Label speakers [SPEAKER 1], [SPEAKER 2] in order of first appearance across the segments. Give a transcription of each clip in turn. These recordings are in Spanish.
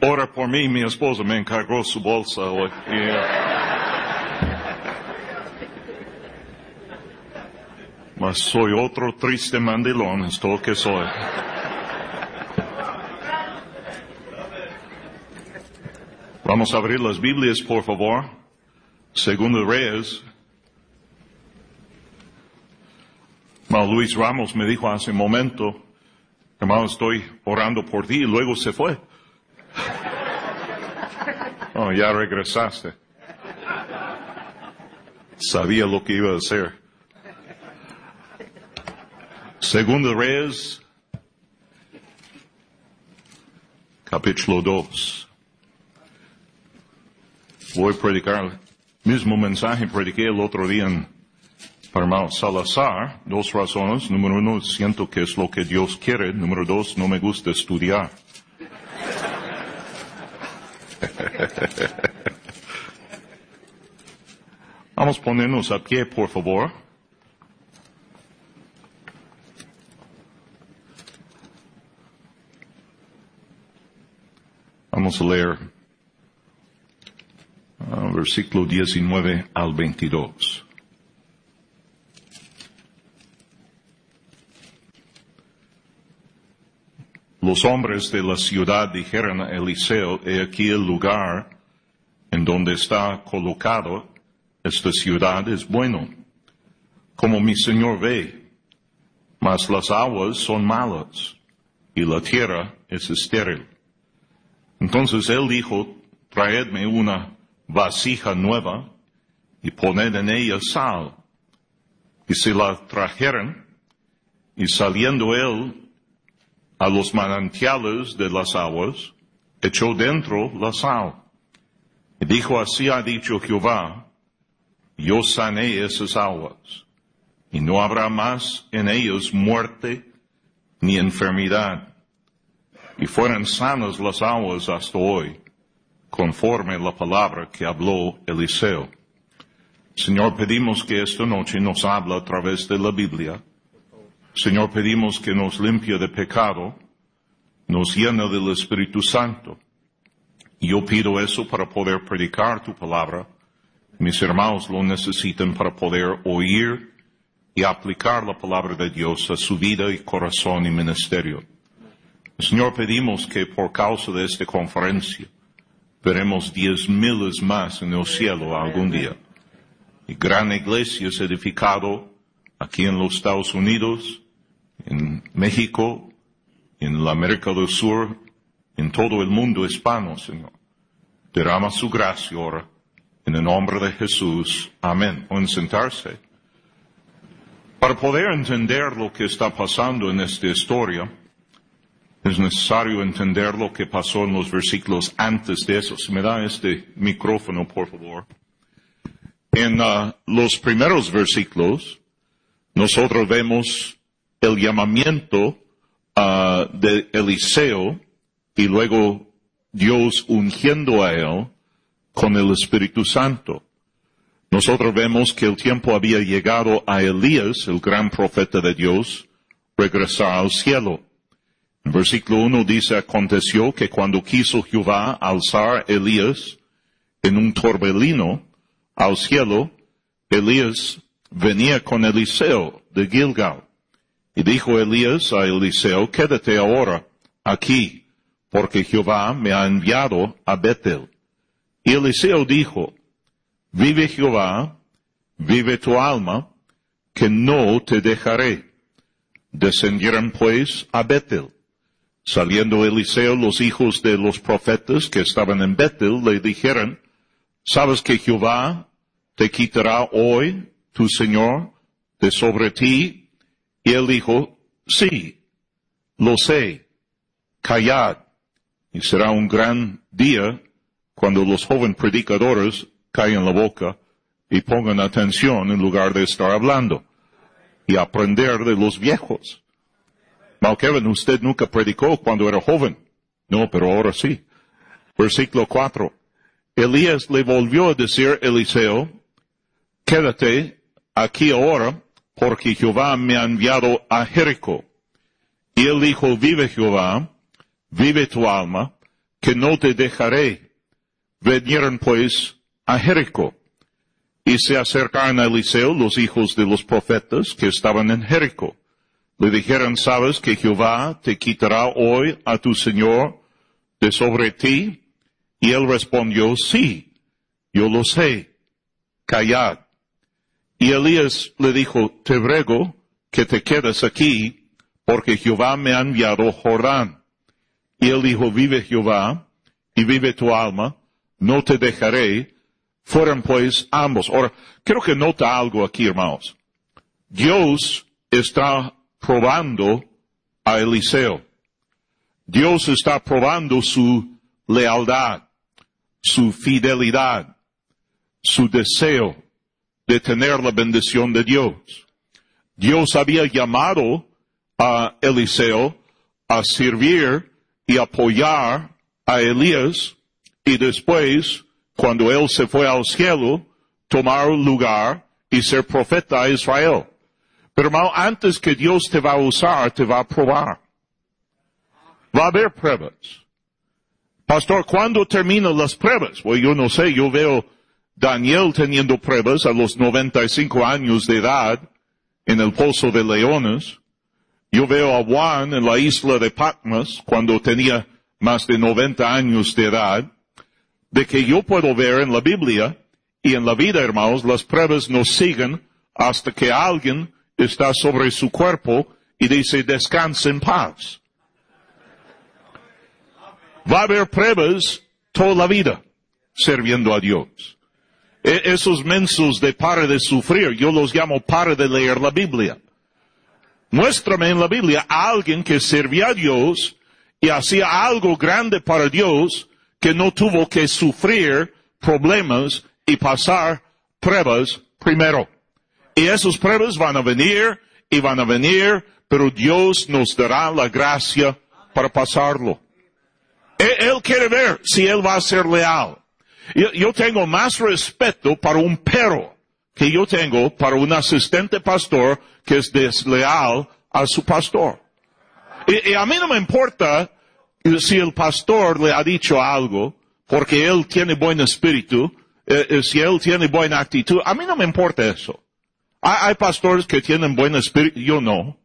[SPEAKER 1] Ora por mí, mi esposa me encargó su bolsa hoy. Y, eh, mas soy otro triste mandilón, es todo que soy. Vamos a abrir las Biblias, por favor. Segundo Reyes. Hermano Luis Ramos me dijo hace un momento, hermano, estoy orando por ti y luego se fue. Oh, ya regresaste. Sabía lo que iba a hacer. Segundo Reyes, capítulo 2. Voy a predicar el mismo mensaje prediqué el otro día en para hermano Salazar. Dos razones. Número uno, siento que es lo que Dios quiere. Número dos, no me gusta estudiar. Vamos a ponernos a pie, por favor. Vamos a leer ah, versículo 19 al 22. Los hombres de la ciudad dijeron a Eliseo, he aquí el lugar en donde está colocado esta ciudad es bueno, como mi señor ve, mas las aguas son malas y la tierra es estéril. Entonces él dijo, traedme una vasija nueva y poned en ella sal. Y se la trajeron, y saliendo él a los manantiales de las aguas, echó dentro la sal. Y dijo, así ha dicho Jehová, yo sané esas aguas, y no habrá más en ellas muerte ni enfermedad. Y fueron sanas las aguas hasta hoy, conforme la palabra que habló Eliseo. Señor, pedimos que esta noche nos habla a través de la Biblia. Señor, pedimos que nos limpie de pecado, nos llena del Espíritu Santo. Yo pido eso para poder predicar tu palabra. Mis hermanos lo necesitan para poder oír y aplicar la palabra de Dios a su vida y corazón y ministerio. Señor, pedimos que por causa de esta conferencia veremos diez miles más en el cielo algún día. Y gran iglesia es edificado aquí en los Estados Unidos, en México, en la América del Sur, en todo el mundo hispano, Señor. Derrama su gracia ahora. En el nombre de Jesús. Amén. Pueden sentarse. Para poder entender lo que está pasando en esta historia, es necesario entender lo que pasó en los versículos antes de eso. Si me da este micrófono, por favor. En uh, los primeros versículos, nosotros vemos el llamamiento uh, de Eliseo y luego Dios ungiendo a él con el Espíritu Santo. Nosotros vemos que el tiempo había llegado a Elías, el gran profeta de Dios, regresar al cielo. En versículo 1 dice, aconteció que cuando quiso Jehová alzar Elías en un torbellino al cielo, Elías venía con Eliseo de Gilgal. Y dijo Elías a Eliseo, quédate ahora aquí, porque Jehová me ha enviado a Betel. Y Eliseo dijo, vive Jehová, vive tu alma, que no te dejaré. Descendieron pues a Betel. Saliendo Eliseo, los hijos de los profetas que estaban en Betel le dijeron, ¿sabes que Jehová te quitará hoy tu Señor de sobre ti? Y él dijo, sí, lo sé, callad. Y será un gran día cuando los jóvenes predicadores callen la boca y pongan atención en lugar de estar hablando y aprender de los viejos. Mal Kevin, usted nunca predicó cuando era joven. No, pero ahora sí. Versículo 4. Elías le volvió a decir a Eliseo, quédate aquí ahora porque Jehová me ha enviado a Jericó. Y él dijo, vive Jehová, vive tu alma, que no te dejaré. Vinieron pues a Jericó. Y se acercaron a Eliseo los hijos de los profetas que estaban en Jericó. Le dijeron, ¿sabes que Jehová te quitará hoy a tu Señor de sobre ti? Y él respondió, sí, yo lo sé, callad. Y Elías le dijo, te ruego que te quedes aquí, porque Jehová me ha enviado Jordán. Y él dijo, vive Jehová, y vive tu alma, no te dejaré. Fueron pues ambos. Ahora, quiero que nota algo aquí, hermanos. Dios está probando a Eliseo. Dios está probando su lealtad, su fidelidad, su deseo de tener la bendición de Dios. Dios había llamado a Eliseo a servir y apoyar a Elías y después, cuando él se fue al cielo, tomar lugar y ser profeta a Israel. Pero hermano, antes que Dios te va a usar, te va a probar. Va a haber pruebas. Pastor, ¿cuándo terminan las pruebas? Pues yo no sé, yo veo Daniel teniendo pruebas a los 95 años de edad en el pozo de leones. Yo veo a Juan en la isla de Patmos cuando tenía más de 90 años de edad, de que yo puedo ver en la Biblia y en la vida, hermanos, las pruebas nos siguen hasta que alguien está sobre su cuerpo y dice descansa en paz. Va a haber pruebas toda la vida sirviendo a Dios. E, esos mensos de para de sufrir, yo los llamo para de leer la Biblia. Muéstrame en la Biblia a alguien que servía a Dios y hacía algo grande para Dios que no tuvo que sufrir problemas y pasar pruebas primero. Y esas pruebas van a venir y van a venir, pero Dios nos dará la gracia para pasarlo. Él, quiere ver si él va a ser leal. Yo, yo, tengo más respeto para un perro que yo tengo para un asistente pastor que es desleal a su pastor. Y, y a mí no me importa si el pastor le ha dicho algo, porque él tiene buen espíritu, eh, eh, si él tiene buena actitud, a mí no me importa eso. Hay, hay pastores que tienen buen espíritu, yo no.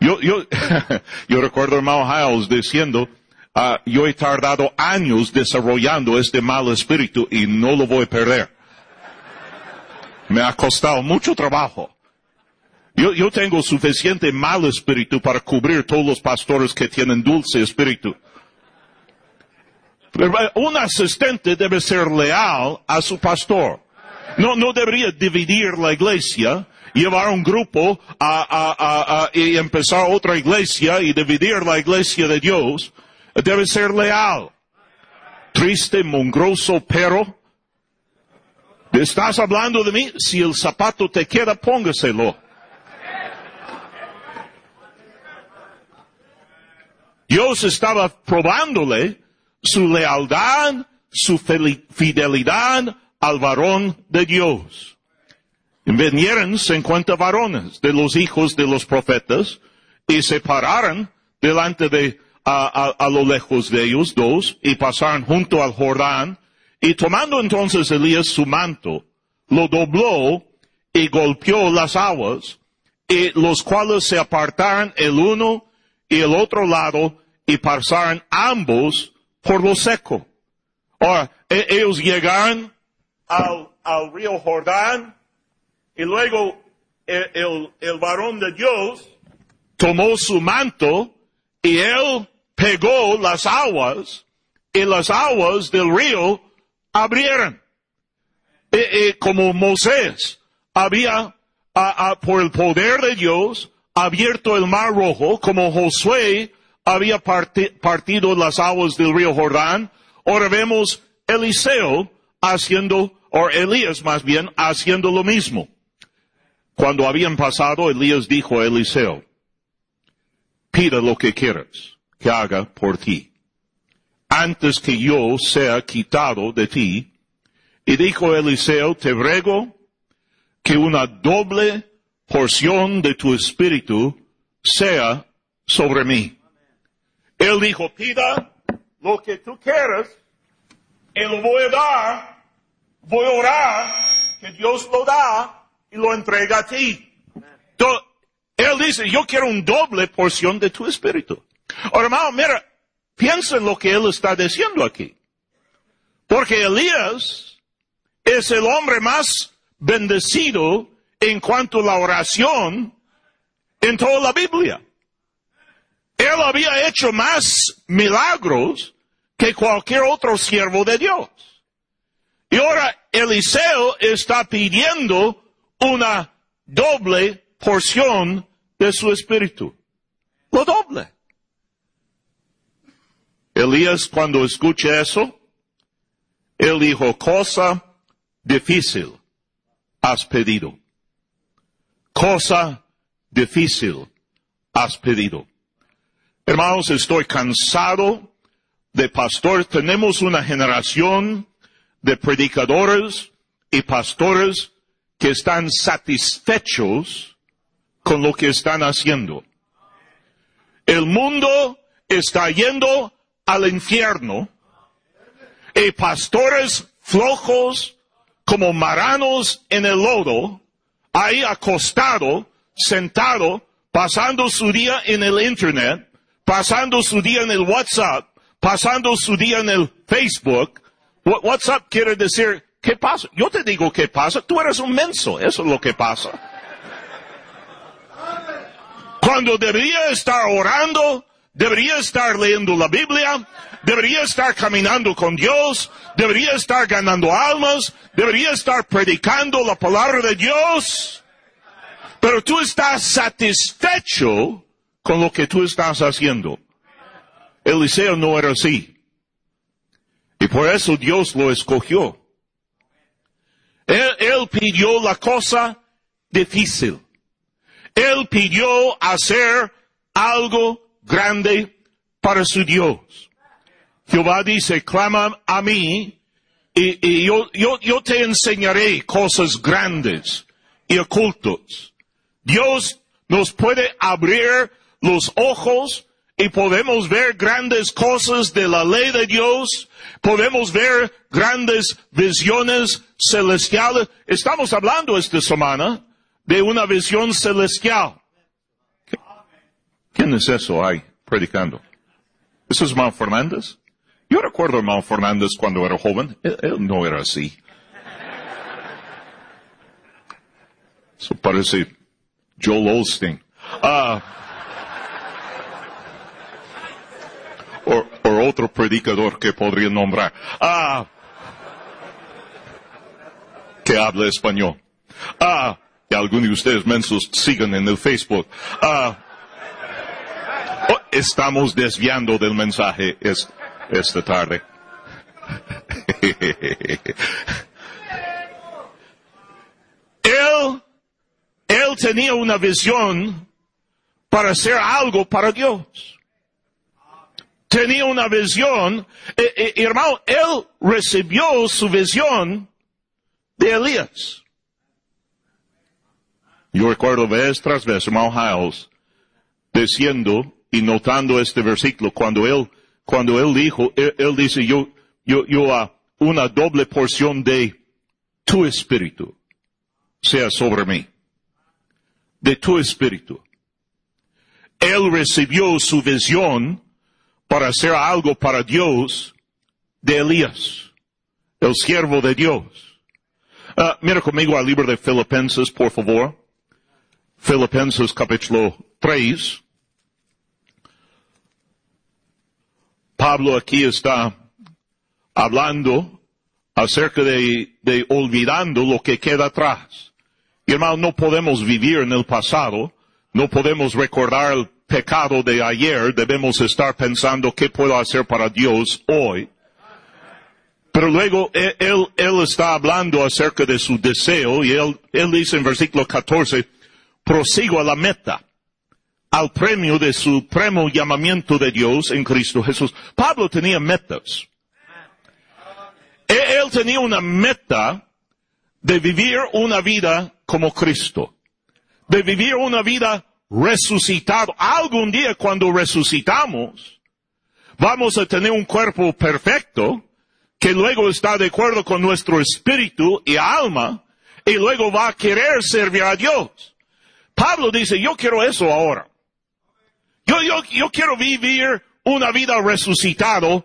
[SPEAKER 1] Yo, yo, yo recuerdo hermano Hiles diciendo, uh, yo he tardado años desarrollando este mal espíritu y no lo voy a perder. Me ha costado mucho trabajo. Yo, yo tengo suficiente mal espíritu para cubrir todos los pastores que tienen dulce espíritu. Un asistente debe ser leal a su pastor. No, no debería dividir la iglesia, llevar un grupo a, a, a, y empezar otra iglesia y dividir la iglesia de Dios. Debe ser leal. Triste, mongroso pero. ¿Estás hablando de mí? Si el zapato te queda, póngaselo. Dios estaba probándole su lealtad, su fidelidad al varón de Dios. Vinieron cincuenta varones de los hijos de los profetas y se pararon delante de, a, a, lo lejos de ellos dos y pasaron junto al Jordán y tomando entonces Elías su manto, lo dobló y golpeó las aguas y los cuales se apartaron el uno y el otro lado y pasaron ambos por lo seco. Ahora, e, ellos llegaron al, al, río Jordán y luego el, el, el varón de Dios tomó su manto y él pegó las aguas y las aguas del río abrieron. Como Moisés había, por el poder de Dios, abierto el mar rojo, como Josué había partido las aguas del río Jordán. Ahora vemos Eliseo haciendo, o Elías más bien, haciendo lo mismo. Cuando habían pasado, Elías dijo a Eliseo, pida lo que quieras que haga por ti, antes que yo sea quitado de ti. Y dijo Eliseo, te ruego que una doble porción de tu espíritu sea sobre mí. Él dijo, pida lo que tú quieras y lo voy a dar, voy a orar, que Dios lo da y lo entrega a ti. Entonces, él dice, yo quiero un doble porción de tu espíritu. Ahora, mira, piensa en lo que él está diciendo aquí. Porque Elías es el hombre más bendecido en cuanto a la oración en toda la Biblia. Él había hecho más milagros que cualquier otro siervo de Dios. Y ahora Eliseo está pidiendo una doble porción de su espíritu. Lo doble. Elías cuando escucha eso, él dijo, cosa difícil has pedido. Cosa difícil has pedido. Hermanos, estoy cansado de pastores. Tenemos una generación de predicadores y pastores que están satisfechos con lo que están haciendo. El mundo está yendo al infierno y pastores flojos como maranos en el lodo, ahí acostado, sentado, pasando su día en el internet, pasando su día en el WhatsApp, pasando su día en el Facebook. WhatsApp quiere decir, ¿qué pasa? Yo te digo qué pasa, tú eres un menso, eso es lo que pasa. Cuando debería estar orando, debería estar leyendo la Biblia, debería estar caminando con Dios, debería estar ganando almas, debería estar predicando la palabra de Dios. Pero tú estás satisfecho con lo que tú estás haciendo. Eliseo no era así. Y por eso Dios lo escogió. Él, pidió la cosa difícil. Él pidió hacer algo grande para su Dios. Jehová dice, clama a mí y, yo, yo, yo te enseñaré cosas grandes y ocultos. Dios nos puede abrir los ojos y podemos ver grandes cosas de la ley de Dios, podemos ver grandes visiones celestiales. Estamos hablando esta semana de una visión celestial. ¿Quién es eso ahí predicando? ¿Eso es hermano Fernández? Yo recuerdo a hermano Fernández cuando era joven. Él, no era así. Eso parece Joel Olstein. Ah. o, otro predicador que podría nombrar. Ah. Que habla español. Ah. Y algunos de ustedes mensos sigan en el Facebook. Ah. Estamos desviando del mensaje esta tarde. él, él tenía una visión para hacer algo para Dios. Tenía una visión, eh, hermano, él recibió su visión de Elías. Yo recuerdo vez tras vez, hermano Hiles, diciendo y notando este versículo, cuando él, cuando él dijo, él, dice, yo, yo, yo, a una doble porción de tu espíritu sea sobre mí. De tu espíritu. Él recibió su visión para hacer algo para Dios de Elías, el siervo de Dios. Uh, mira conmigo al libro de Filipenses, por favor. Filipenses capítulo 3. Pablo aquí está hablando acerca de, de olvidando lo que queda atrás. Y hermano, no podemos vivir en el pasado, no podemos recordar el pecado de ayer, debemos estar pensando qué puedo hacer para Dios hoy. Pero luego él, él, está hablando acerca de su deseo y él, él dice en versículo 14, prosigo a la meta al premio de su supremo llamamiento de Dios en Cristo Jesús. Pablo tenía metas. Él tenía una meta de vivir una vida como Cristo. De vivir una vida resucitado. Algún día cuando resucitamos, vamos a tener un cuerpo perfecto que luego está de acuerdo con nuestro espíritu y alma y luego va a querer servir a Dios. Pablo dice, yo quiero eso ahora. Yo, yo, yo quiero vivir una vida resucitado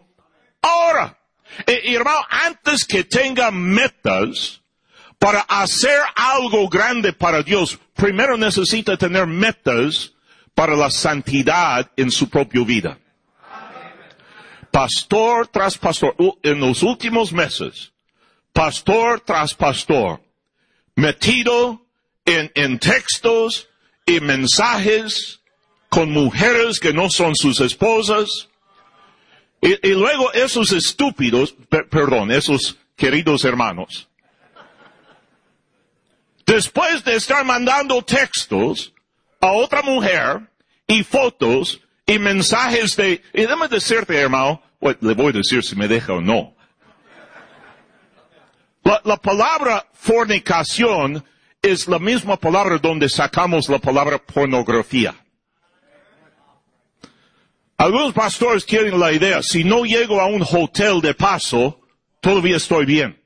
[SPEAKER 1] ahora. Y, hermano, antes que tenga metas para hacer algo grande para Dios, primero necesita tener metas para la santidad en su propia vida. Pastor tras pastor, en los últimos meses, pastor tras pastor, metido en, en textos y mensajes con mujeres que no son sus esposas. Y, luego esos estúpidos, perdón, esos queridos hermanos, después de estar mandando textos a otra mujer y fotos y mensajes de, y déjame decirte hermano, le voy a decir si me deja o no. La, la palabra fornicación es la misma palabra donde sacamos la palabra pornografía. Algunos pastores tienen la idea, si no llego a un hotel de paso, todavía estoy bien.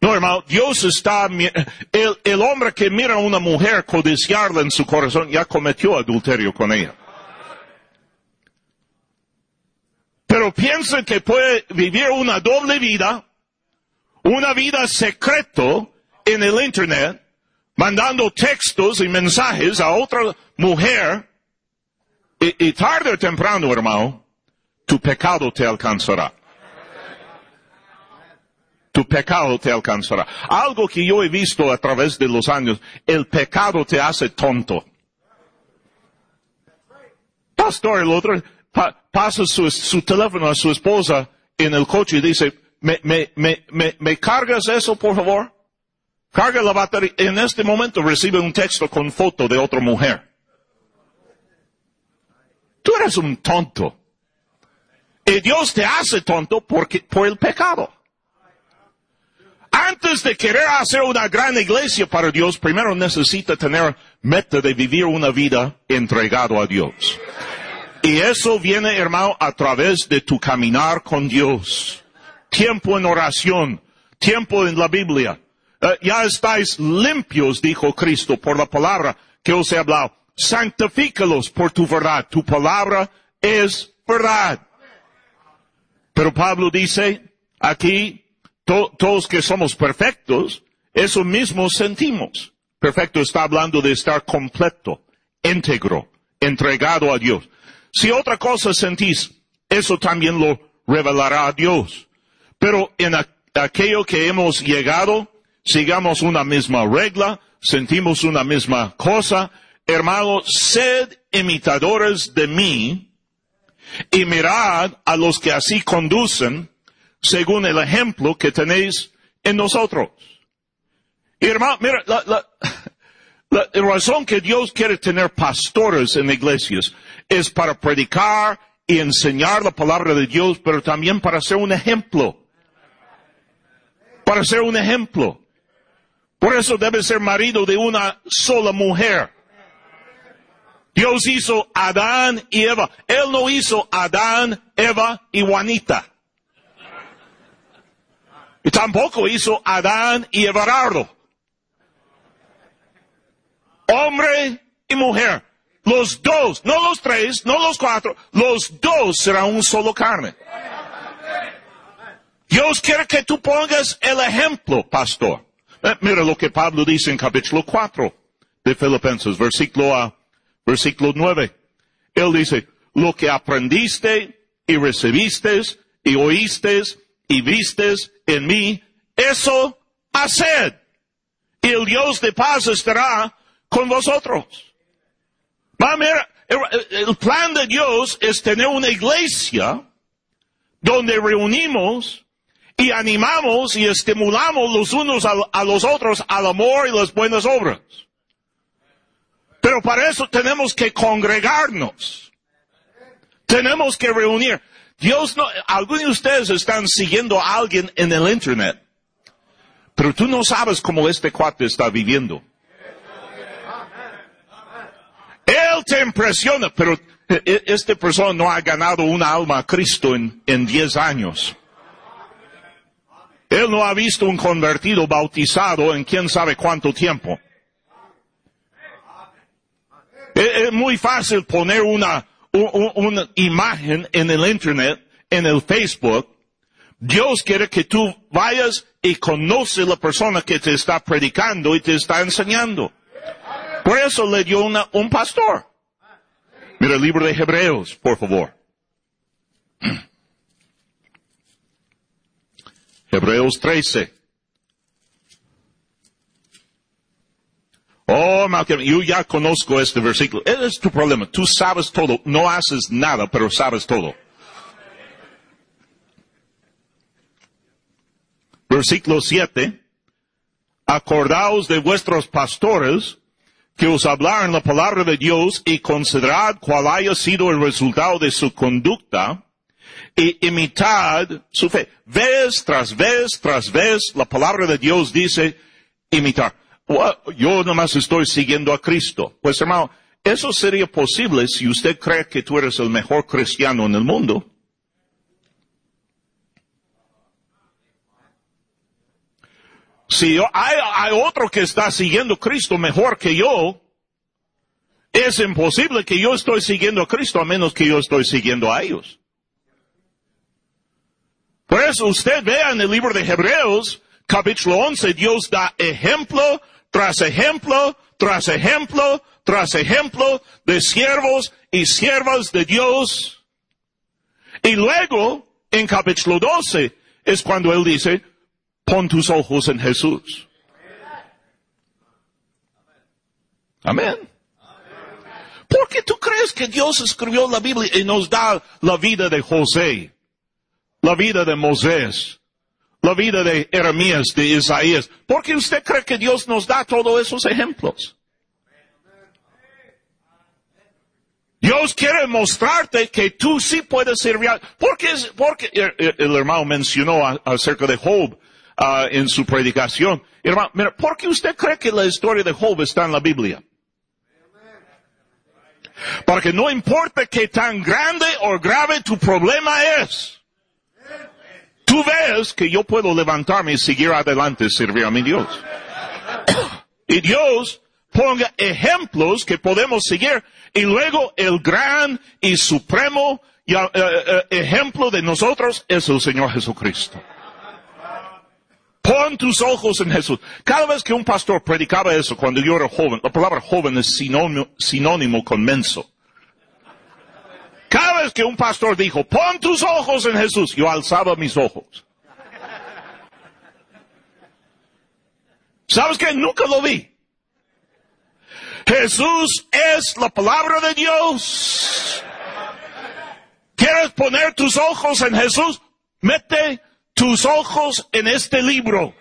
[SPEAKER 1] No, hermano, Dios está, el, el hombre que mira a una mujer codiciarla en su corazón ya cometió adulterio con ella. Pero piensa que puede vivir una doble vida, una vida secreto en el internet, mandando textos y mensajes a otra mujer, y, tarde o temprano, hermano, tu pecado te alcanzará. Tu pecado te alcanzará. Algo que yo he visto a través de los años, el pecado te hace tonto. Pastor, el otro, pasa su, su, teléfono a su esposa en el coche y dice, ¿me, me, me, me cargas eso, por favor? Carga la batería. En este momento recibe un texto con foto de otra mujer. Tú eres un tonto. Y Dios te hace tonto porque, por el pecado. Antes de querer hacer una gran iglesia para Dios, primero necesita tener meta de vivir una vida entregado a Dios. Y eso viene, hermano, a través de tu caminar con Dios. Tiempo en oración, tiempo en la Biblia. Eh, ya estáis limpios, dijo Cristo, por la palabra que os he hablado santifícalos por tu verdad. Tu palabra es verdad. Pero Pablo dice, aquí, todos que somos perfectos, eso mismo sentimos. Perfecto está hablando de estar completo, íntegro, entregado a Dios. Si otra cosa sentís, eso también lo revelará a Dios. Pero en aquello que hemos llegado, sigamos una misma regla, sentimos una misma cosa, hermanos, sed imitadores de mí y mirad a los que así conducen según el ejemplo que tenéis en nosotros. Hermano, mira, la, la, razón que Dios quiere tener pastores en iglesias es para predicar y enseñar la palabra de Dios, pero también para ser un ejemplo. Para ser un ejemplo. Por eso debe ser marido de una sola mujer. Dios hizo Adán y Eva. Él no hizo Adán, Eva y Juanita. Y tampoco hizo Adán y Everardo. Hombre y mujer. Los dos, no los tres, no los cuatro, los dos serán un solo carne. Dios quiere que tú pongas el ejemplo, pastor. Eh, mira lo que Pablo dice en capítulo 4 de Filipenses, versículo A versículo 9. Él dice, lo que aprendiste y recibiste y oíste y vistes en mí, eso haced. Y el Dios de paz estará con vosotros. el plan de Dios es tener una iglesia donde reunimos y animamos y estimulamos los unos a los otros al amor y las buenas obras. Pero para eso tenemos que congregarnos. Tenemos que reunir. Dios no, algunos de ustedes están siguiendo a alguien en el internet. Pero tú no sabes cómo este cuate está viviendo. Él te impresiona, pero e- e- Este persona no ha ganado una alma a Cristo en, en 10 años. Él no ha visto un convertido bautizado en quién sabe cuánto tiempo. Es, muy fácil poner una, una imagen en el internet, en el Facebook. Dios quiere que tú vayas y conoces la persona que te está predicando y te está enseñando. Por eso le dio una- un pastor. Mira el libro de Hebreos, por favor. Hebreos 13. Oh, Malcolm, yo ya conozco este versículo. Ese es tu problema. Tú sabes todo. No haces nada, pero sabes todo. Versículo 7. Acordaos de vuestros pastores que os hablaron la palabra de Dios y considerad cuál haya sido el resultado de su conducta y imitad su fe. Vez tras vez tras vez la palabra de Dios dice imitar. Yo nomás estoy siguiendo a Cristo. Pues hermano, eso sería posible si usted cree que tú eres el mejor cristiano en el mundo. Si yo- hay, hay otro que está siguiendo a Cristo mejor que yo, es imposible que yo estoy siguiendo a Cristo a menos que yo estoy siguiendo a ellos. Por eso usted vea en el libro de Hebreos, capítulo 11, Dios da ejemplo tras ejemplo, tras ejemplo, tras ejemplo de siervos y siervas de Dios. Y luego, en capítulo 12, es cuando Él dice, pon tus ojos en Jesús. Amén. ¿Por qué tú crees que Dios escribió la Biblia y nos da la vida de José? la vida de Moisés, la vida de Jeremías, de Isaías. ¿Por qué usted cree que Dios nos da todos esos ejemplos? Dios quiere mostrarte que tú sí puedes servir. a- Porque, porque el, el- el hermano mencionó acerca de Job ah, en su predicación. Hermano, mira, ¿por qué usted cree que la historia de Job está en la Biblia? Porque no importa qué tan grande o grave tu problema es. Tú ves que yo puedo levantarme y seguir adelante y servir a mi Dios. Y Dios ponga ejemplos que podemos seguir y luego el gran y supremo eh, eh, ejemplo de nosotros es el Señor Jesucristo. Pon tus ojos en Jesús. Cada vez que un pastor predicaba eso cuando yo era joven, la palabra joven es sinónimo, sinónimo con menso. Cada vez que un pastor dijo, pon tus ojos en Jesús, yo alzaba mis ojos. ¿Sabes qué? Nunca lo vi. Jesús es la palabra de Dios. ¿Quieres poner tus ojos en Jesús? Mete tus ojos en este libro.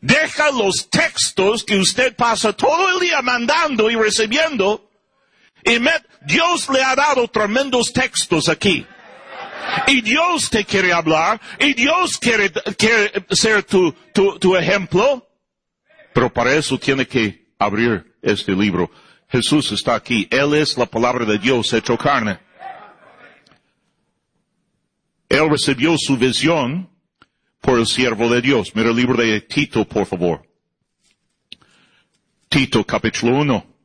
[SPEAKER 1] Deja los textos que usted pasa todo el día mandando y recibiendo y met- Dios le ha dado tremendos textos aquí. Y Dios te quiere hablar, y Dios quiere, ser tu, tu, tu ejemplo. Pero para eso tiene que abrir este libro. Jesús está aquí. Él es la palabra de Dios hecho carne. Él recibió su visión por el siervo de Dios. Mira el libro de Tito, por favor. Tito, capítulo 1.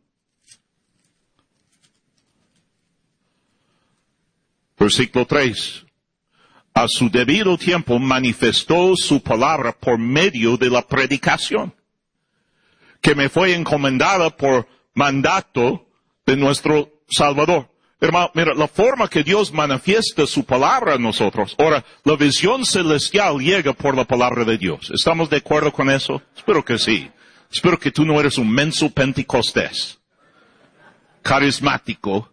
[SPEAKER 1] Versículo 3. A su debido tiempo manifestó su palabra por medio de la predicación, que me fue encomendada por mandato de nuestro Salvador. Hermano, mira, la forma que Dios manifiesta su palabra a nosotros. Ahora, la visión celestial llega por la palabra de Dios. ¿Estamos de acuerdo con eso? Espero que sí. Espero que tú no eres un menso pentecostés, carismático,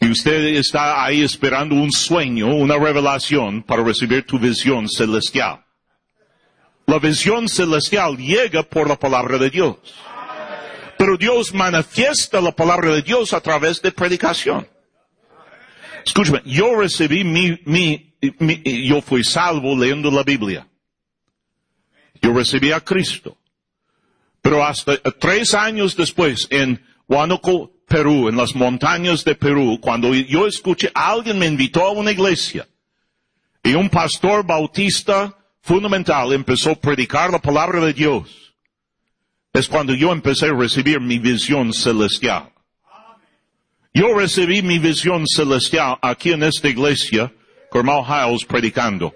[SPEAKER 1] y usted está ahí esperando un sueño, una revelación para recibir tu visión celestial. La visión celestial llega por la palabra de Dios. Pero Dios manifiesta la palabra de Dios a través de predicación. Escúchame, yo recibí mi, mi, mi- yo fui salvo leyendo la Biblia. Yo recibí a Cristo. Pero hasta tres años después, en Huánuco, Perú, en las montañas de Perú, cuando yo escuché, alguien me invitó a una iglesia y un pastor bautista fundamental empezó a predicar la palabra de Dios. Es cuando yo empecé a recibir mi visión celestial. Yo recibí mi visión celestial aquí en esta iglesia, con Hiles predicando.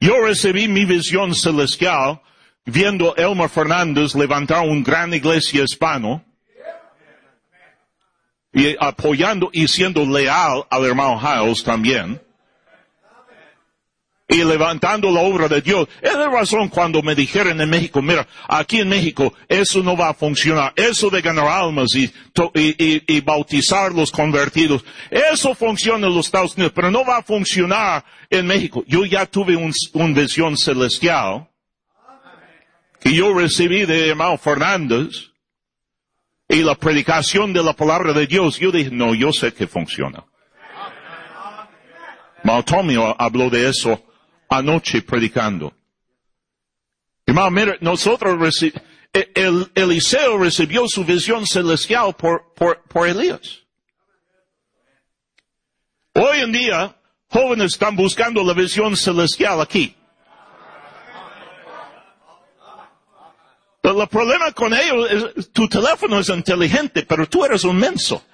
[SPEAKER 1] Yo recibí mi visión celestial viendo Elmer Fernández levantar una gran iglesia hispano y apoyando y siendo leal al hermano Hiles también y levantando la obra de Dios. Es la razón cuando me dijeron en México, mira, aquí en México eso no va a funcionar. Eso de ganar almas y, y, y, bautizar los convertidos, eso funciona en los Estados Unidos, pero no va a funcionar en México. Yo ya tuve una un visión celestial que yo recibí de hermano Fernández y la predicación de la palabra de Dios. Yo dije, no, yo sé que funciona. Maltomio habló de eso anoche predicando. Hermano, nosotros e, el, Eliseo recibió su visión celestial por, por, por Elías. Hoy en día, jóvenes están buscando la visión celestial aquí. Pero el problema con ellos es, tu teléfono es inteligente, pero tú eres un menso.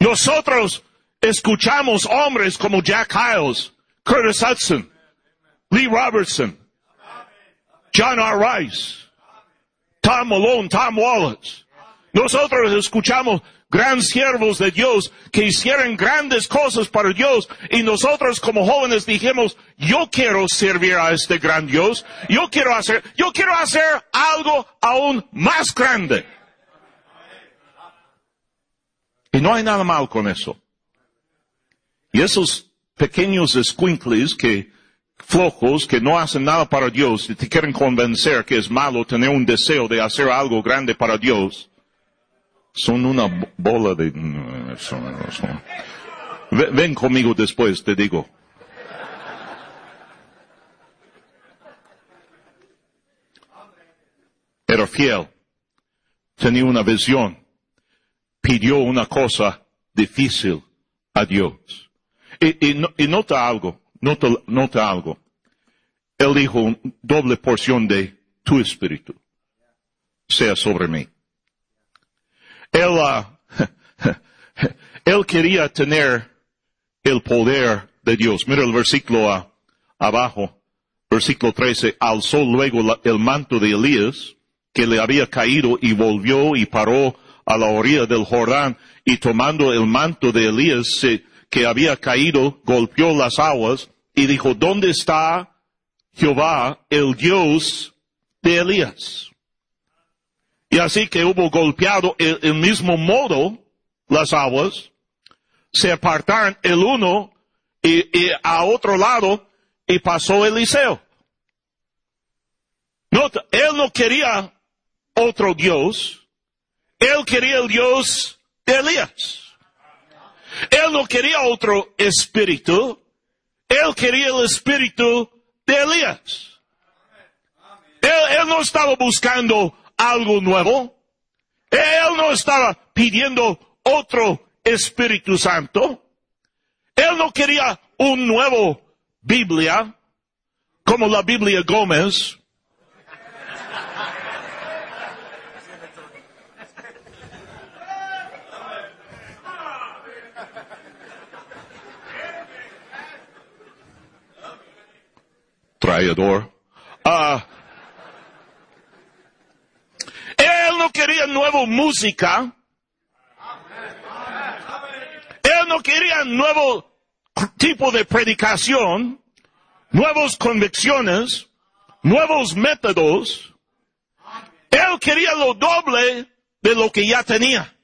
[SPEAKER 1] Nosotros escuchamos hombres como Jack Hiles, Curtis Hudson, Lee Robertson, John R. Rice, Tom Malone, Tom Wallace. Nosotros escuchamos grandes siervos de Dios que hicieron grandes cosas para Dios y nosotros como jóvenes dijimos, yo quiero servir a este gran Dios, yo quiero hacer, yo quiero hacer algo aún más grande. Y no hay nada mal con eso. Y esos pequeños squinkles que, flojos, que no hacen nada para Dios y te quieren convencer que es malo tener un deseo de hacer algo grande para Dios, son una bola de... Ven conmigo después, te digo. Era fiel. Tenía una visión pidió una cosa difícil a Dios. Y, nota algo, nota, nota algo. Él dijo, doble porción de tu espíritu sea sobre mí. Él, ah, él quería tener el poder de Dios. Mira el versículo ah, abajo, versículo 13, alzó luego el manto de Elías, que le había caído y volvió y paró a la orilla del Jordán y tomando el manto de Elías que había caído, golpeó las aguas y dijo, ¿dónde está Jehová, el Dios de Elías? Y así que hubo golpeado el, mismo modo las aguas, se apartaron el uno y, a otro lado y pasó Eliseo. Nota, él no quería otro Dios, él quería el Dios de Elías. Él no quería otro espíritu. Él quería el espíritu de Elías. Él, no estaba buscando algo nuevo. Él no estaba pidiendo otro Espíritu Santo. Él no quería un nuevo Biblia, como la Biblia Gómez, traidor. Ah, no quería nueva música. Él no quería nuevo tipo de predicación, nuevas convicciones, nuevos métodos. Él quería lo doble de lo que ya tenía.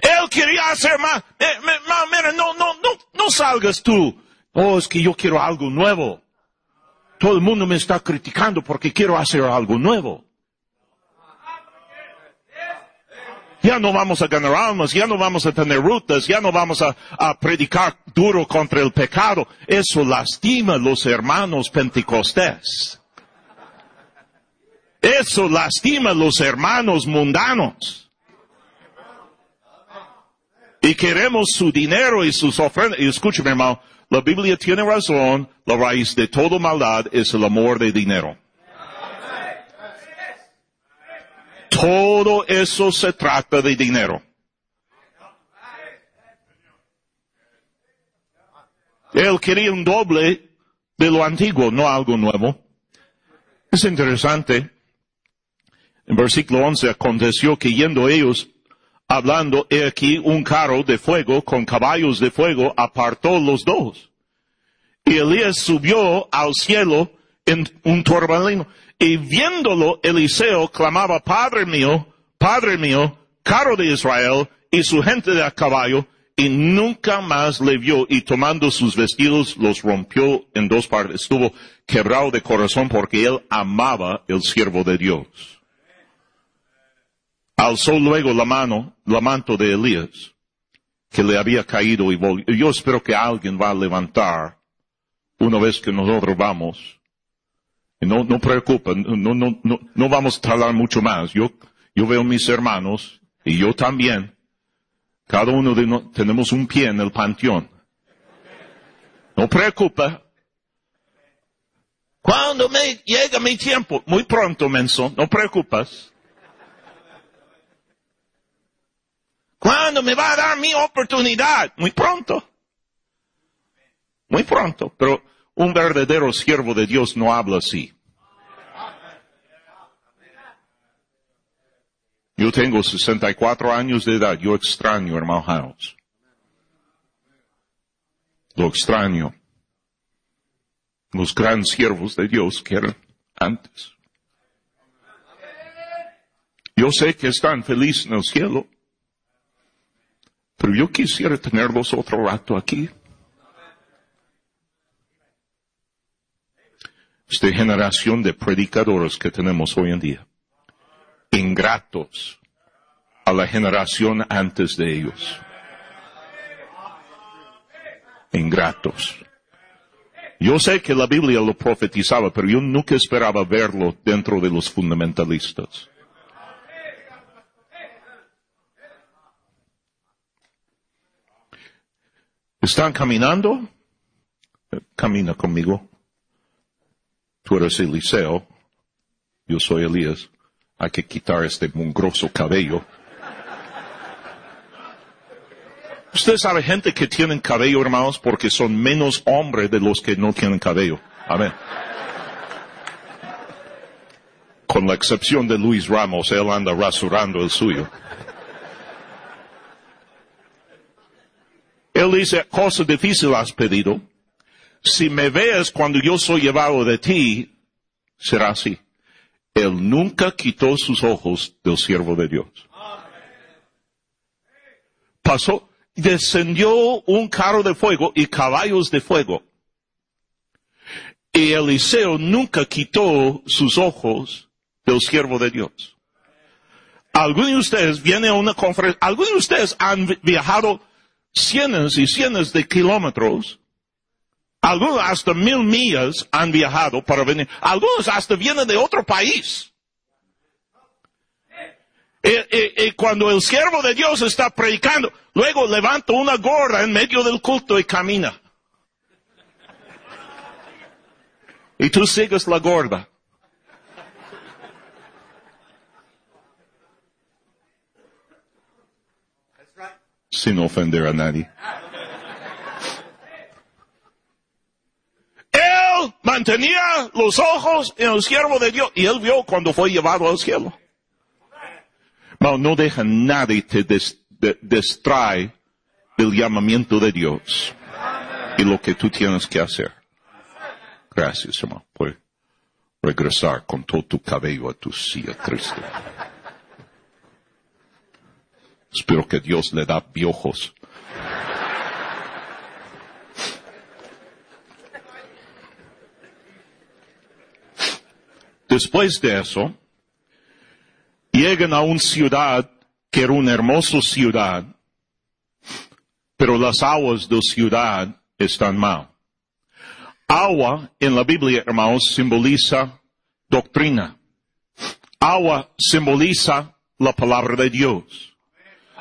[SPEAKER 1] Él quería hacer más. Eh, mira, no, no, no, no salgas tú Oh, es que yo quiero algo nuevo. Todo el mundo me está criticando porque quiero hacer algo nuevo. Ya no vamos a ganar almas, ya no vamos a tener rutas, ya no vamos a, predicar duro contra el pecado. Eso lastima a los hermanos pentecostés. Eso lastima a los hermanos mundanos. Y queremos su dinero y sus ofrendas. Y escúcheme, hermano, la Biblia tiene razón, la raíz de toda maldad es el amor de dinero. Todo eso se trata de dinero. Él quería un doble de lo antiguo, no algo nuevo. Es interesante. En versículo 11 aconteció que yendo ellos hablando, he aquí un carro de fuego con caballos de fuego apartó los dos. Y Elías subió al cielo en un torbellino. Y viéndolo, Eliseo clamaba, Padre mío, Padre mío, carro de Israel y su gente de a caballo, y nunca más le vio, y tomando sus vestidos los rompió en dos partes. Estuvo quebrado de corazón porque él amaba el siervo de Dios. Alzó luego la mano, la manto de Elías, que le había caído y volvió. Yo espero que alguien va a levantar una vez que nosotros vamos no, no preocupa, no, no, no, no vamos a tardar mucho más. Yo, yo veo mis hermanos y yo también. Cada uno de nosotros tenemos un pie en el panteón. No preocupa. Cuando me llega mi tiempo, muy pronto, menso, no preocupas. Cuando me va a dar mi oportunidad, muy pronto. Muy pronto, pero un verdadero siervo de Dios no habla así. Yo tengo 64 años de edad. Yo extraño, hermano House. Lo extraño. Los grandes siervos de Dios que eran antes. Yo sé que están felices en el cielo. Pero yo quisiera tenerlos otro rato aquí. Esta generación de predicadores que tenemos hoy en día, ingratos a la generación antes de ellos. Ingratos. Yo sé que la Biblia lo profetizaba, pero yo nunca esperaba verlo dentro de los fundamentalistas. ¿Están caminando? Camina conmigo. Tú eres Eliseo, yo soy Elías. Hay que quitar este mongroso cabello. Usted sabe gente que tienen cabello, hermanos, porque son menos hombres de los que no tienen cabello. Amén. Con la excepción de Luis Ramos, él anda rasurando el suyo. Él dice, cosa difícil has pedido, si me ves cuando yo soy llevado de ti, será así. Él nunca quitó sus ojos del siervo de Dios. Pasó, descendió un carro de fuego y caballos de fuego. Y Eliseo nunca quitó sus ojos del siervo de Dios. Algunos de ustedes vienen a una conferencia, algunos de ustedes han viajado cientos y cientos de kilómetros algunos hasta mil millas han viajado para venir. Algunos hasta vienen de otro país. Y, cuando el siervo de Dios está predicando, luego levanta una gorda en medio del culto y camina. Y tú sigues la gorda. Sin ofender a nadie. Mantenía los ojos en el siervo de Dios y él vio cuando fue llevado al cielo. No, no deja nadie te distrae del llamamiento de Dios y lo que tú tienes que hacer. Gracias, hermano, por regresar con todo tu cabello a tu silla triste. Espero que Dios le da piojos Después de eso, llegan a una ciudad que era una hermosa ciudad, pero las aguas de la ciudad están mal. Agua en la Biblia, hermanos, simboliza doctrina. Agua simboliza la palabra de Dios.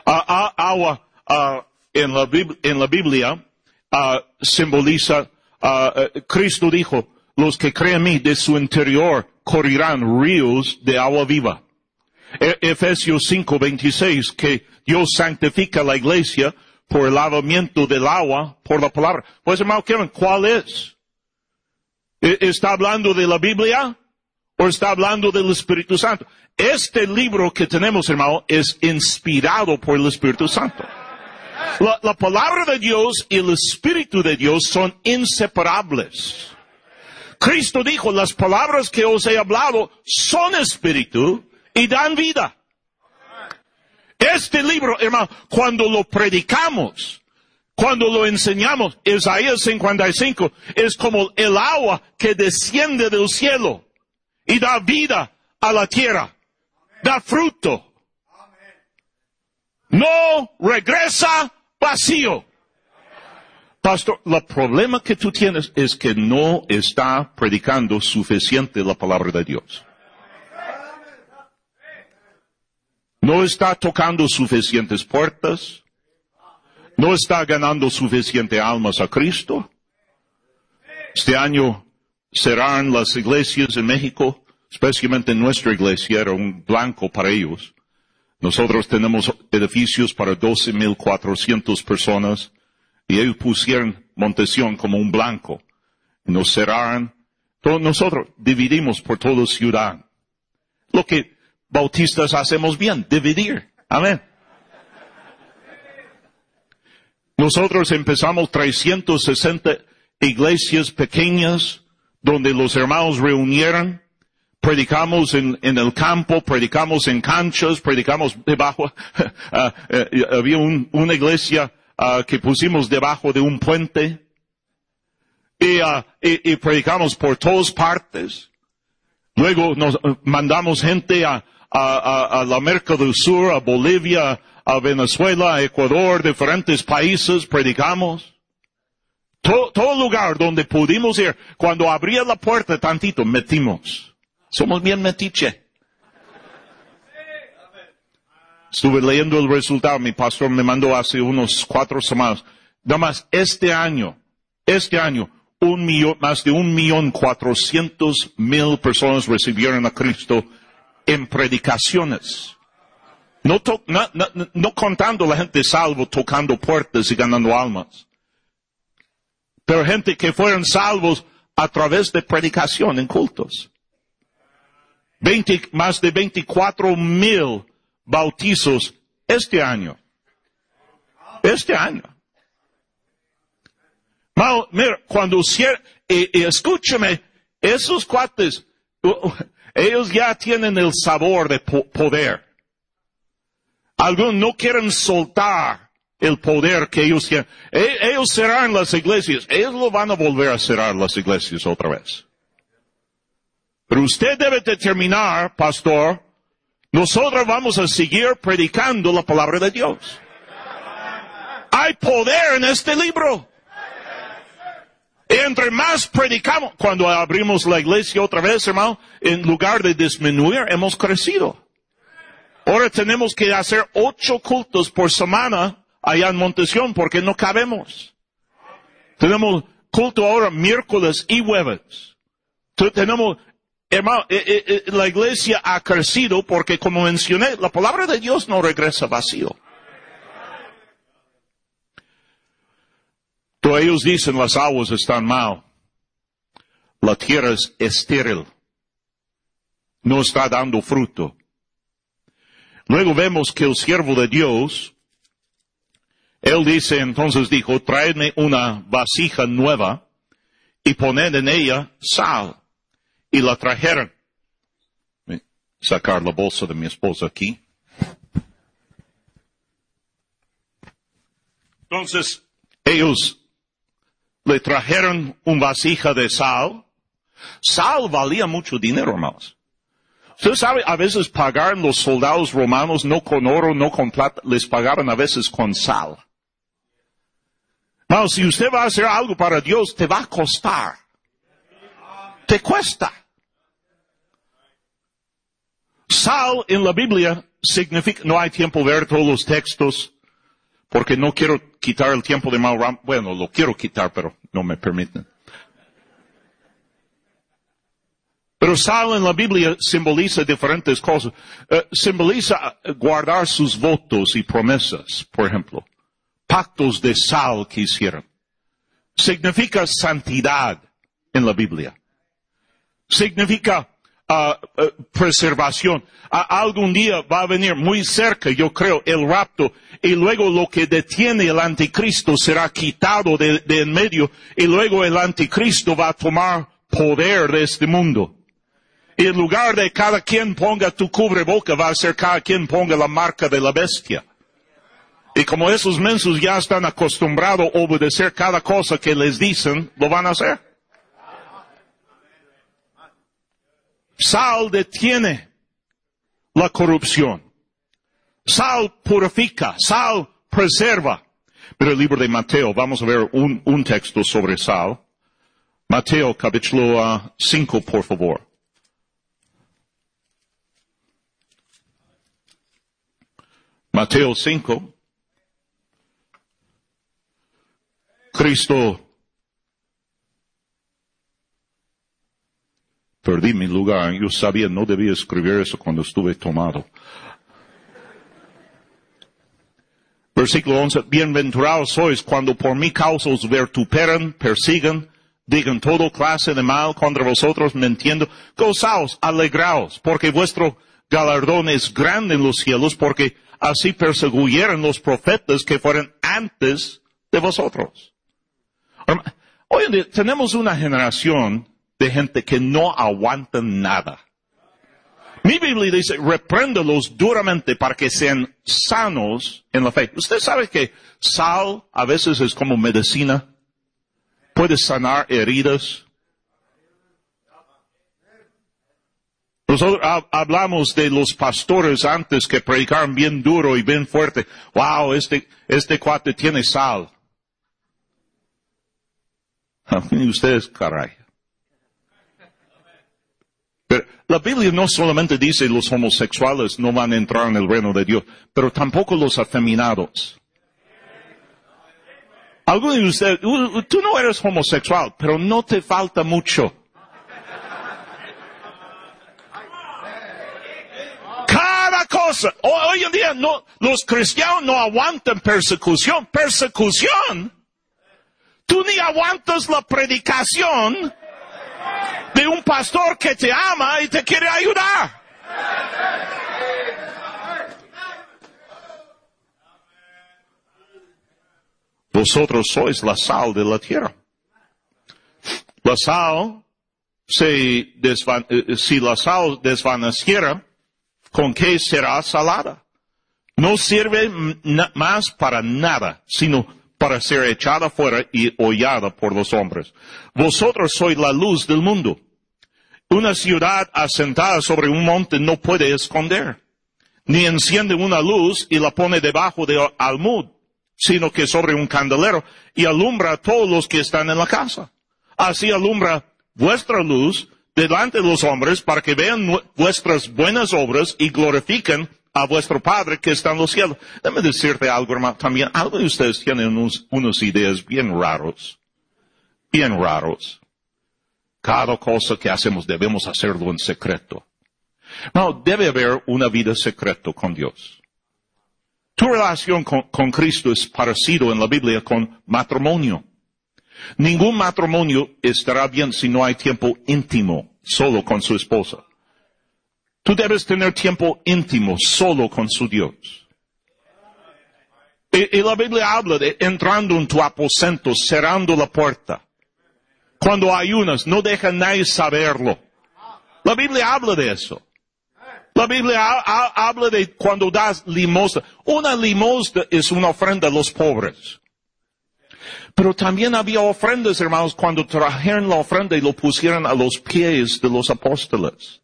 [SPEAKER 1] Agua en, la, en, la, Biblia simboliza, Cristo dijo, los que creen en mí de su interior correrán ríos de agua viva. E, Efesios 5, 26, que Dios santifica la iglesia por el lavamiento del agua, por la palabra. Pues hermano Kevin, ¿cuál es? ¿E, ¿Está hablando de la Biblia? ¿O está hablando del Espíritu Santo? Este libro que tenemos, hermano, es inspirado por el Espíritu Santo. La, la, palabra de Dios y el Espíritu de Dios son inseparables. Cristo dijo, las palabras que os he hablado son espíritu y dan vida. Este libro, hermano, cuando lo predicamos, cuando lo enseñamos, Isaías 55, es como el agua que desciende del cielo y da vida a la tierra. Da fruto. No regresa vacío. Pastor, el problema que tú tienes es que no está predicando suficiente la palabra de Dios. No está tocando suficientes puertas. No está ganando suficiente almas a Cristo. Este año serán las iglesias en México, especialmente nuestra iglesia, era un blanco para ellos. Nosotros tenemos edificios para 12.400 personas y ellos pusieron Montesión como un blanco. Nos cerraron. Todos nosotros dividimos por toda ciudad. Lo que bautistas hacemos bien, dividir. Amén. Nosotros empezamos 360 iglesias pequeñas donde los hermanos reunieron, predicamos en, el campo, predicamos en canchas, predicamos debajo. Ah, eh, había una iglesia uh, que pusimos debajo de un puente y, uh, y, y, predicamos por todas partes. Luego nos uh, mandamos gente a, a, a, la América del Sur, a Bolivia, a Venezuela, a Ecuador, diferentes países, predicamos. Todo, todo lugar donde pudimos ir, cuando abría la puerta tantito, metimos. Somos bien metiche. Estuve leyendo el resultado, mi pastor me mandó hace unos cuatro semanas. Nada más este año, este año, un millón, más de un millón cuatrocientos mil personas recibieron a Cristo en predicaciones. No, no, no, no, contando la gente salvo, tocando puertas y ganando almas. Pero gente que fueron salvos a través de predicación en cultos. 20, más de 24 mil bautizos este año. Este año. mira, cuando y, y escúchame, esos cuates, ellos ya tienen el sabor de poder. Algunos no quieren soltar el poder que ellos tienen. E, ellos cerran las iglesias. Ellos lo van a volver a cerrar las iglesias otra vez. Pero usted debe determinar, pastor, nosotros vamos a seguir predicando la palabra de Dios. Hay poder en este libro. Entre más predicamos, cuando abrimos la iglesia otra vez, hermano, en lugar de disminuir, hemos crecido. Ahora tenemos que hacer ocho cultos por semana allá en Montesión porque no cabemos. Tenemos culto ahora miércoles y jueves. Tenemos Hermano, eh, eh, eh, la iglesia ha crecido porque, como mencioné, la palabra de Dios no regresa vacío. Todos ellos dicen las aguas están mal. La tierra es estéril. No está dando fruto. Luego vemos que el siervo de Dios, él dice, entonces dijo, traedme una vasija nueva y poned en ella sal y la trajeron. Sacar la bolsa de mi esposa aquí. Entonces, ellos le trajeron un vasija de sal. Sal valía mucho dinero, hermanos. Usted sabe, a veces pagaron los soldados romanos no con oro, no con plata, les pagaban a veces con sal. No, si usted va a hacer algo para Dios, te va a costar. Te cuesta. Sal en la Biblia significa, no hay tiempo ver todos los textos, porque no quiero quitar el tiempo de Mauro. Bueno, lo quiero quitar, pero no me permiten. Pero sal en la Biblia simboliza diferentes cosas. Eh, simboliza guardar sus votos y promesas, por ejemplo. Pactos de sal que hicieron. Significa santidad en la Biblia. Significa uh, preservación. algún día va a venir muy cerca, yo creo, el rapto, y luego lo que detiene el anticristo será quitado de, de en medio, y luego el anticristo va a tomar poder de este mundo. Y en lugar de cada quien ponga tu cubreboca, va a ser cada quien ponga la marca de la bestia. Y como esos mensos ya están acostumbrados a obedecer cada cosa que les dicen, lo van a hacer. Sal detiene la corrupción. Sal purifica, sal preserva. Pero el libro de Mateo, vamos a ver un, texto sobre sal. Mateo capítulo 5, por favor. Mateo 5. Cristo Perdí mi lugar. Yo sabía, no debía escribir eso cuando estuve tomado. Versículo 11. Bienaventurados sois cuando por mi causa os vertuperan, persigan, digan todo clase de mal contra vosotros, mintiendo. Gozaos, alegraos, porque vuestro galardón es grande en los cielos, porque así perseguyeron los profetas que fueron antes de vosotros. Hoy en día tenemos una generación de gente que no aguantan nada. Mi Biblia dice, repréndelos duramente para que sean sanos en la fe. Usted sabe que sal a veces es como medicina. Puede sanar heridas. Nosotros hablamos de los pastores antes que predicaron bien duro y bien fuerte. Wow, este, este cuate tiene sal. Ustedes, caray. Pero la Biblia no solamente dice los homosexuales no van a entrar en el reino de Dios, pero tampoco los afeminados. Algunos de ustedes, tú no eres homosexual, pero no te falta mucho. Cada cosa. Hoy en día no, los cristianos no aguantan persecución. Persecución. Tú ni aguantas la predicación un pastor que te ama y te quiere ayudar. Vosotros sois la sal de la tierra. La sal, se eh, si la sal desvaneciera, ¿con qué será salada? No sirve más para nada, sino para ser echada fuera y hollada por los hombres. Vosotros sois la luz del mundo. Una ciudad asentada sobre un monte no puede esconder, ni enciende una luz y la pone debajo de almud, sino que sobre un candelero y alumbra a todos los que están en la casa. Así alumbra vuestra luz delante de los hombres para que vean vuestras buenas obras y glorifiquen a vuestro Padre que está en los cielos. Déjame decirte algo, hermano, también. Algo de ustedes tienen unos, ideas bien raros. Bien raros. Cada cosa que hacemos debemos hacerlo en secreto. No, debe haber una vida secreta con Dios. Tu relación con, Cristo es parecido en la Biblia con matrimonio. Ningún matrimonio estará bien si no hay tiempo íntimo solo con su esposa. Tú debes tener tiempo íntimo solo con su Dios. Y la Biblia habla de entrando en tu aposento, cerrando la puerta cuando ayunas, no deja nadie saberlo. La Biblia habla de eso. La Biblia habla de cuando das limosna. Una limosna es una ofrenda a los pobres. Pero también había ofrendas, hermanos, cuando trajeron la ofrenda y lo pusieron a los pies de los apóstoles.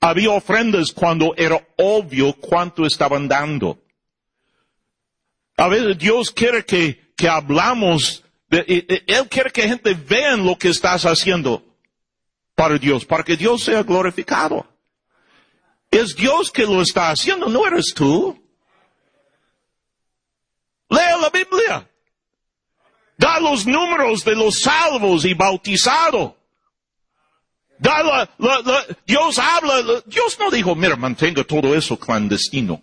[SPEAKER 1] Había ofrendas cuando era obvio cuánto estaban dando. A veces Dios quiere que, que hablamos, Él quiere que gente vea lo que estás haciendo para Dios, para que Dios sea glorificado. Es Dios que lo está haciendo, no eres tú. Lea la Biblia. Da los números de los salvos y bautizados. Da la, Dios habla, Dios no dijo, mira, mantenga todo eso clandestino.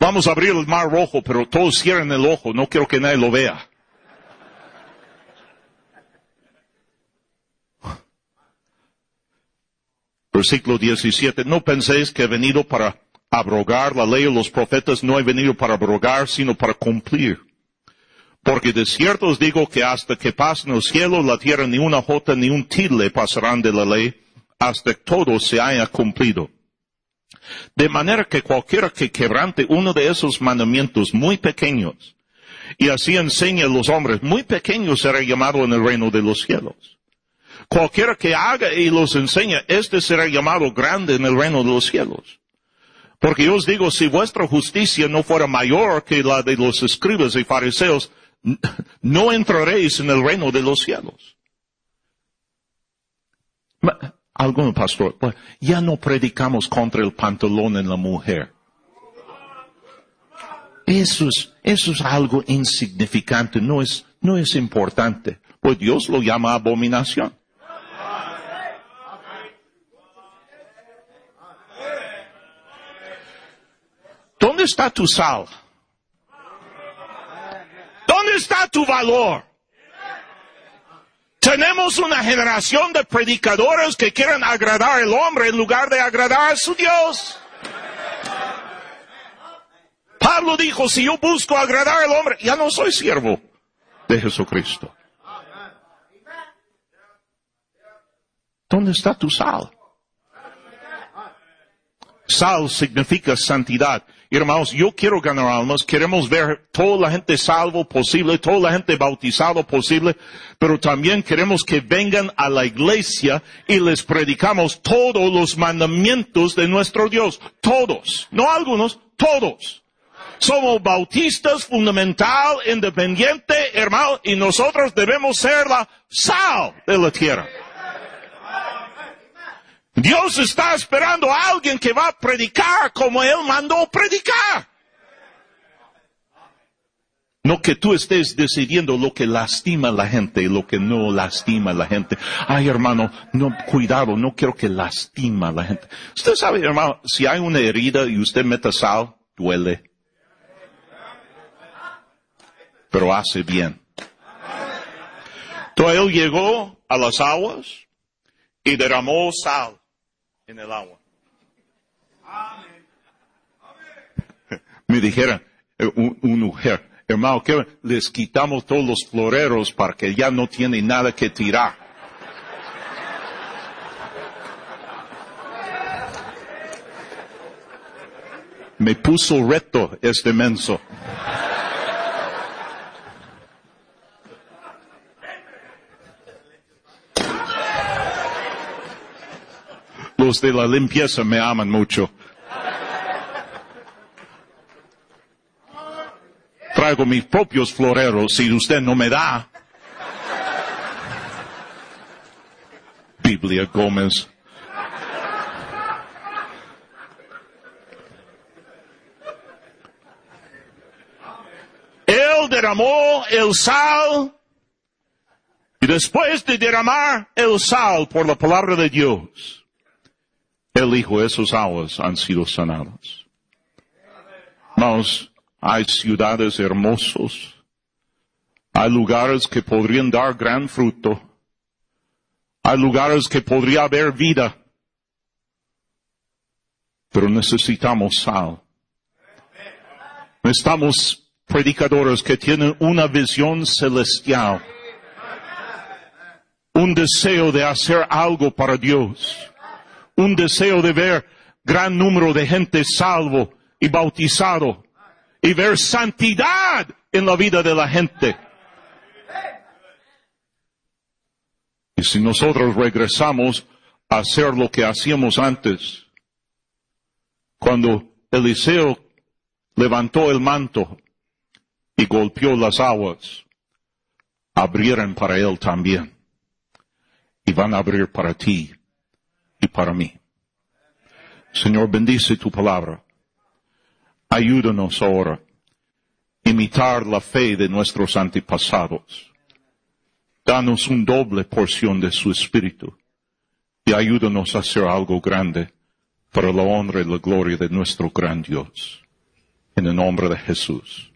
[SPEAKER 1] Vamos a abrir el mar rojo, pero todos cierren el ojo, no quiero que nadie lo vea. Versículo 17, no penséis que he venido para abrogar la ley de los profetas, no he venido para abrogar, sino para cumplir. Porque de cierto os digo que hasta que pasen los cielos, la tierra, ni una jota ni un tilde pasarán de la ley, hasta que todo se haya cumplido. De manera que cualquiera que quebrante uno de esos mandamientos muy pequeños, y así enseñe a los hombres, muy pequeños será llamado en el reino de los cielos. Cualquiera que haga y los enseñe, este será llamado grande en el reino de los cielos. Porque yo os digo, si vuestra justicia no fuera mayor que la de los escribas y fariseos, no entraréis en el reino de los cielos. Algún pastor, pues, ya no predicamos contra el pantalón en la mujer. Eso es, eso es algo insignificante, no es, no es importante. Pues Dios lo llama abominación. ¿Dónde está tu sal? ¿Dónde está tu valor? Tenemos una generación de predicadores que quieren agradar al hombre en lugar de agradar a su Dios. Pablo dijo, si yo busco agradar al hombre, ya no soy siervo de Jesucristo. ¿Dónde está tu sal? Sal significa santidad. Hermanos, yo quiero ganar almas, queremos ver toda la gente salvo posible, toda la gente bautizado posible, pero también queremos que vengan a la iglesia y les predicamos todos los mandamientos de nuestro Dios. Todos. No algunos, todos. Somos bautistas fundamental, independiente, hermano, y nosotros debemos ser la sal de la tierra. Dios está esperando a alguien que va a predicar como Él mandó predicar. No que tú estés decidiendo lo que lastima a la gente y lo que no lastima a la gente. Ay, hermano, no, cuidado, no quiero que lastima a la gente. Usted sabe, hermano, si hay una herida y usted mete sal, duele. Pero hace bien. Entonces él llegó a las aguas y derramó sal en el agua. Me dijera eh, un, mujer, hermano, les quitamos todos los floreros para que ya no tiene nada que tirar. Me puso reto este menso. Los de la limpieza me aman mucho. Traigo mis propios floreros si usted no me da. Biblia Gómez. Él derramó el sal y después de derramar el sal por la palabra de Dios, él dijo, esos aguas han sido sanadas. Vamos, hay ciudades hermosos. Hay lugares que podrían dar gran fruto. Hay lugares que podría haber vida. Pero necesitamos sal. Necesitamos predicadores que tienen una visión celestial. Un deseo de hacer algo para Dios un deseo de ver gran número de gente salvo y bautizado y ver santidad en la vida de la gente. Y si nosotros regresamos a hacer lo que hacíamos antes, cuando Eliseo levantó el manto y golpeó las aguas, abrieron para él también. Y van a abrir para ti y para mí. Señor, bendice tu palabra. Ayúdanos ahora a imitar la fe de nuestros antepasados. Danos un doble porción de su espíritu y ayúdanos a hacer algo grande para la honra y la gloria de nuestro gran Dios. En el nombre de Jesús.